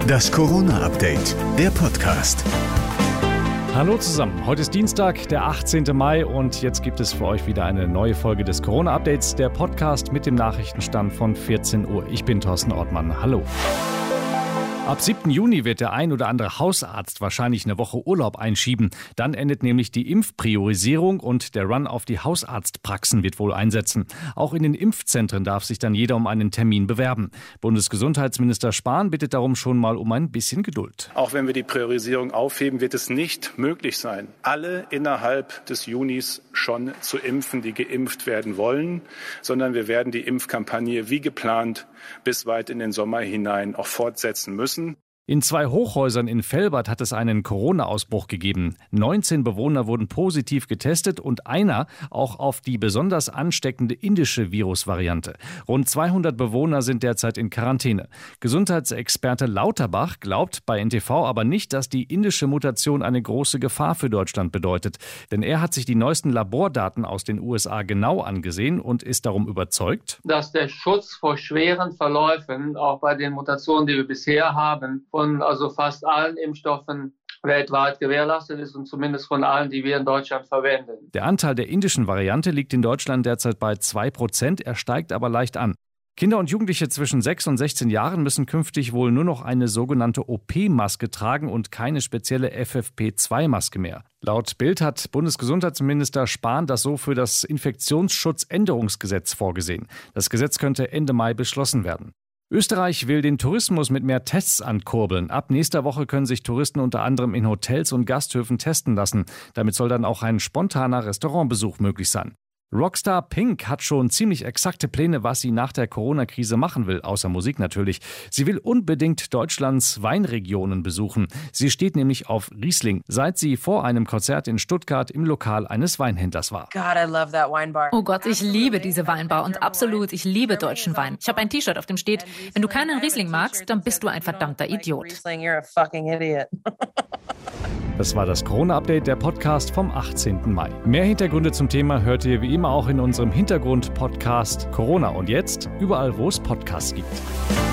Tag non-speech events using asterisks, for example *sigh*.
Das Corona-Update, der Podcast. Hallo zusammen, heute ist Dienstag, der 18. Mai und jetzt gibt es für euch wieder eine neue Folge des Corona-Updates, der Podcast mit dem Nachrichtenstand von 14 Uhr. Ich bin Thorsten Ortmann, hallo. Ab 7. Juni wird der ein oder andere Hausarzt wahrscheinlich eine Woche Urlaub einschieben. Dann endet nämlich die Impfpriorisierung und der Run auf die Hausarztpraxen wird wohl einsetzen. Auch in den Impfzentren darf sich dann jeder um einen Termin bewerben. Bundesgesundheitsminister Spahn bittet darum schon mal um ein bisschen Geduld. Auch wenn wir die Priorisierung aufheben, wird es nicht möglich sein, alle innerhalb des Junis schon zu impfen, die geimpft werden wollen, sondern wir werden die Impfkampagne wie geplant bis weit in den Sommer hinein auch fortsetzen müssen müssen. In zwei Hochhäusern in Velbert hat es einen Corona-Ausbruch gegeben. 19 Bewohner wurden positiv getestet und einer auch auf die besonders ansteckende indische Virusvariante. Rund 200 Bewohner sind derzeit in Quarantäne. Gesundheitsexperte Lauterbach glaubt bei NTV aber nicht, dass die indische Mutation eine große Gefahr für Deutschland bedeutet. Denn er hat sich die neuesten Labordaten aus den USA genau angesehen und ist darum überzeugt, dass der Schutz vor schweren Verläufen auch bei den Mutationen, die wir bisher haben, von also fast allen Impfstoffen weltweit gewährleistet ist und zumindest von allen, die wir in Deutschland verwenden. Der Anteil der indischen Variante liegt in Deutschland derzeit bei 2 Prozent, er steigt aber leicht an. Kinder und Jugendliche zwischen 6 und 16 Jahren müssen künftig wohl nur noch eine sogenannte OP-Maske tragen und keine spezielle FFP2-Maske mehr. Laut Bild hat Bundesgesundheitsminister Spahn das so für das Infektionsschutzänderungsgesetz vorgesehen. Das Gesetz könnte Ende Mai beschlossen werden. Österreich will den Tourismus mit mehr Tests ankurbeln. Ab nächster Woche können sich Touristen unter anderem in Hotels und Gasthöfen testen lassen. Damit soll dann auch ein spontaner Restaurantbesuch möglich sein. Rockstar Pink hat schon ziemlich exakte Pläne, was sie nach der Corona-Krise machen will, außer Musik natürlich. Sie will unbedingt Deutschlands Weinregionen besuchen. Sie steht nämlich auf Riesling, seit sie vor einem Konzert in Stuttgart im Lokal eines Weinhändlers war. Oh Gott, ich liebe diese Weinbar und absolut, ich liebe deutschen Wein. Ich habe ein T-Shirt, auf dem steht, wenn du keinen Riesling magst, dann bist du ein verdammter Idiot. *laughs* Das war das Corona-Update, der Podcast vom 18. Mai. Mehr Hintergründe zum Thema hört ihr wie immer auch in unserem Hintergrund-Podcast Corona und jetzt überall, wo es Podcasts gibt.